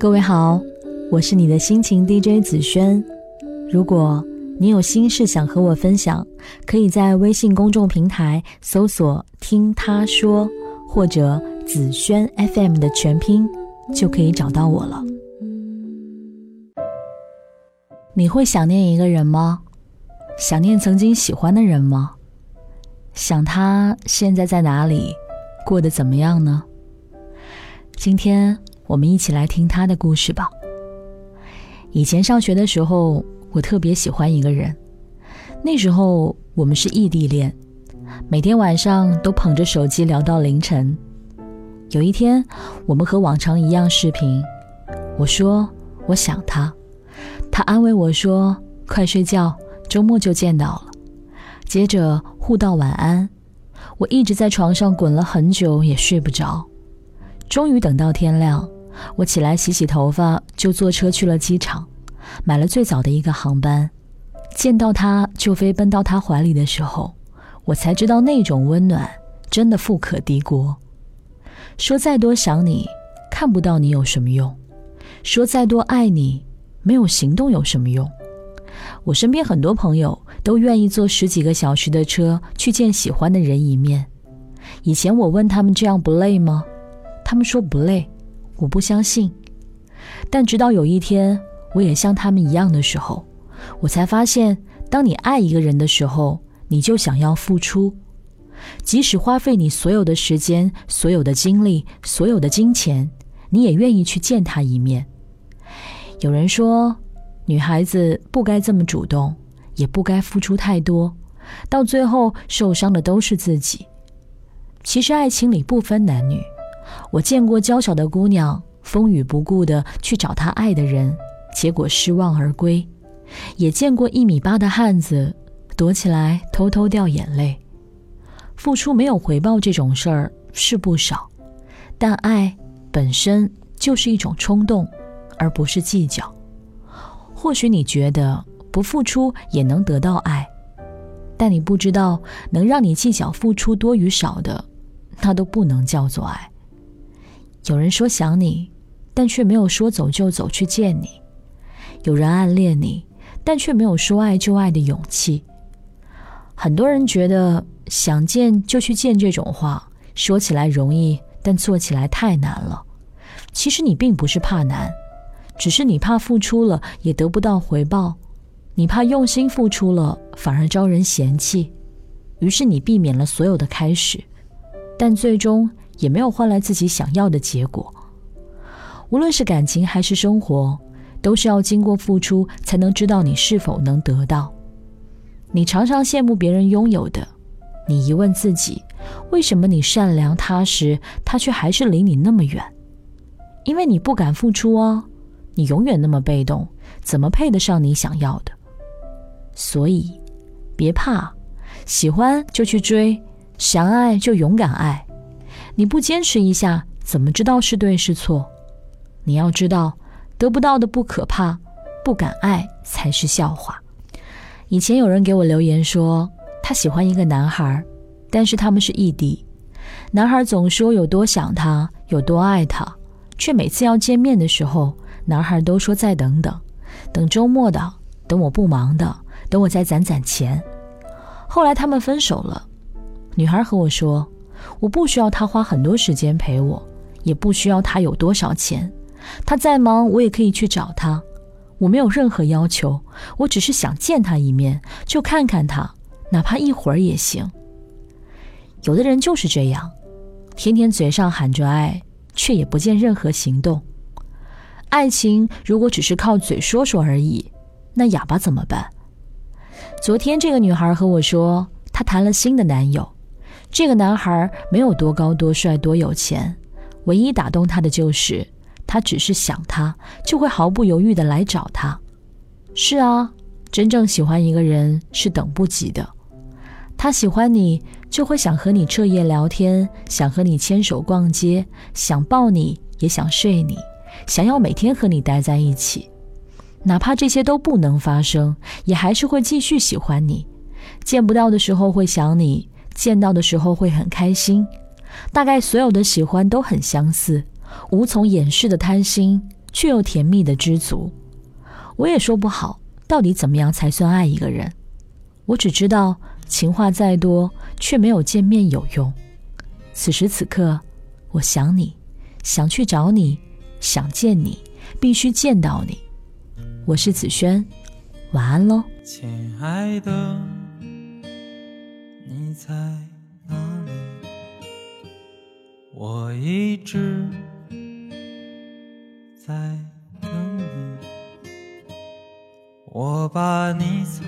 各位好，我是你的心情 DJ 紫萱。如果你有心事想和我分享，可以在微信公众平台搜索“听他说”或者“紫萱 FM” 的全拼，就可以找到我了。你会想念一个人吗？想念曾经喜欢的人吗？想他现在在哪里，过得怎么样呢？今天我们一起来听他的故事吧。以前上学的时候，我特别喜欢一个人。那时候我们是异地恋，每天晚上都捧着手机聊到凌晨。有一天，我们和往常一样视频，我说我想他，他安慰我说快睡觉，周末就见到了。接着互道晚安，我一直在床上滚了很久，也睡不着。终于等到天亮，我起来洗洗头发，就坐车去了机场，买了最早的一个航班。见到他就飞奔到他怀里的时候，我才知道那种温暖真的富可敌国。说再多想你，看不到你有什么用；说再多爱你，没有行动有什么用。我身边很多朋友都愿意坐十几个小时的车去见喜欢的人一面。以前我问他们这样不累吗？他们说不累，我不相信。但直到有一天，我也像他们一样的时候，我才发现，当你爱一个人的时候，你就想要付出，即使花费你所有的时间、所有的精力、所有的金钱，你也愿意去见他一面。有人说，女孩子不该这么主动，也不该付出太多，到最后受伤的都是自己。其实，爱情里不分男女。我见过娇小的姑娘风雨不顾的去找她爱的人，结果失望而归；也见过一米八的汉子躲起来偷偷掉眼泪。付出没有回报这种事儿是不少，但爱本身就是一种冲动，而不是计较。或许你觉得不付出也能得到爱，但你不知道，能让你计较付出多与少的，那都不能叫做爱。有人说想你，但却没有说走就走去见你；有人暗恋你，但却没有说爱就爱的勇气。很多人觉得想见就去见这种话，说起来容易，但做起来太难了。其实你并不是怕难，只是你怕付出了也得不到回报，你怕用心付出了反而招人嫌弃，于是你避免了所有的开始，但最终。也没有换来自己想要的结果。无论是感情还是生活，都是要经过付出才能知道你是否能得到。你常常羡慕别人拥有的，你疑问自己，为什么你善良踏实，他却还是离你那么远？因为你不敢付出啊！你永远那么被动，怎么配得上你想要的？所以，别怕，喜欢就去追，想爱就勇敢爱。你不坚持一下，怎么知道是对是错？你要知道，得不到的不可怕，不敢爱才是笑话。以前有人给我留言说，他喜欢一个男孩，但是他们是异地。男孩总说有多想他，有多爱他，却每次要见面的时候，男孩都说再等等，等周末的，等我不忙的，等我再攒攒钱。后来他们分手了，女孩和我说。我不需要他花很多时间陪我，也不需要他有多少钱。他再忙，我也可以去找他。我没有任何要求，我只是想见他一面，就看看他，哪怕一会儿也行。有的人就是这样，天天嘴上喊着爱，却也不见任何行动。爱情如果只是靠嘴说说而已，那哑巴怎么办？昨天这个女孩和我说，她谈了新的男友。这个男孩没有多高、多帅、多有钱，唯一打动他的就是，他只是想他，就会毫不犹豫的来找他。是啊，真正喜欢一个人是等不及的。他喜欢你，就会想和你彻夜聊天，想和你牵手逛街，想抱你，也想睡你，想要每天和你待在一起。哪怕这些都不能发生，也还是会继续喜欢你。见不到的时候会想你。见到的时候会很开心，大概所有的喜欢都很相似，无从掩饰的贪心却又甜蜜的知足。我也说不好，到底怎么样才算爱一个人。我只知道，情话再多，却没有见面有用。此时此刻，我想你，想去找你，想见你，必须见到你。我是子轩，晚安喽，亲爱的，你在哪里？我一直在等你，我把你藏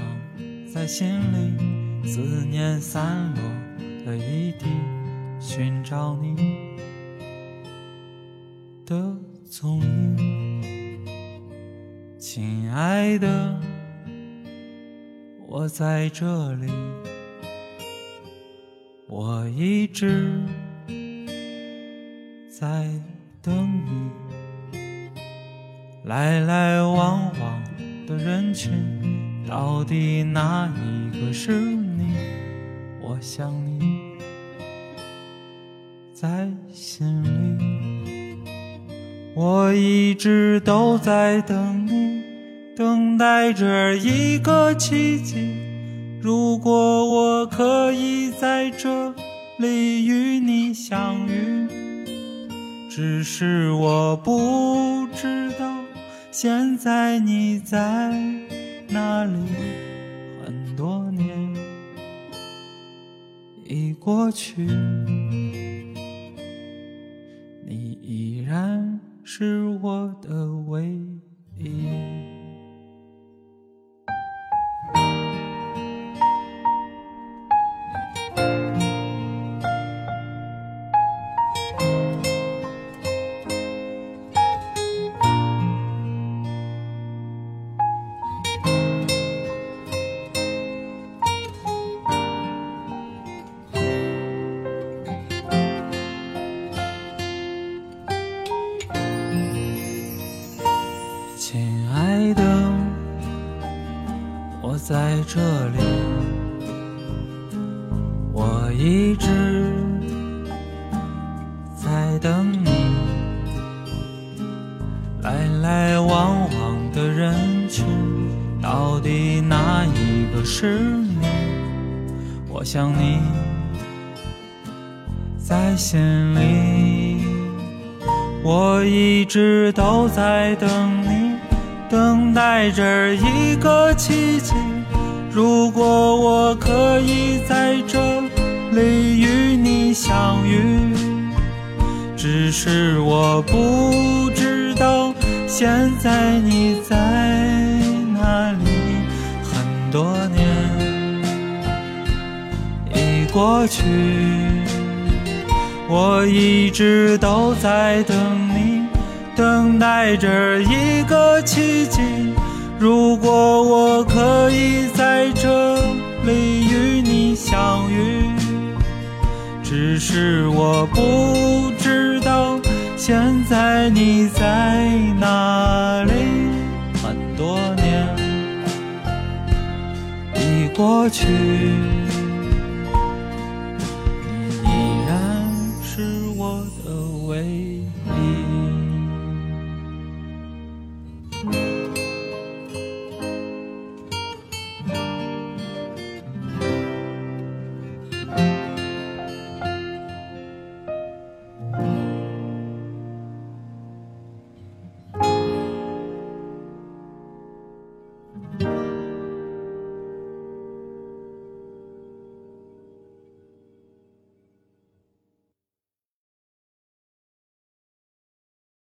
在心里，思念散落的一地，寻找你的踪影。亲爱的，我在这里，我一直。在等你，来来往往的人群，到底哪一个是你？我想你在心里，我一直都在等你，等待着一个奇迹。如果我可以在这里与你相遇。只是我不知道，现在你在哪里？很多年已过去，你依然是我的唯一。在这里，我一直在等你。来来往往的人群，到底哪一个是你？我想你在心里，我一直都在等，等待着一个奇迹。如果我可以在这里与你相遇，只是我不知道现在你在哪里。很多年已过去，我一直都在等你，等待着一个奇迹。如果我可以在这里与你相遇，只是我不知道现在你在哪里。很多年已过去。依然是我的唯一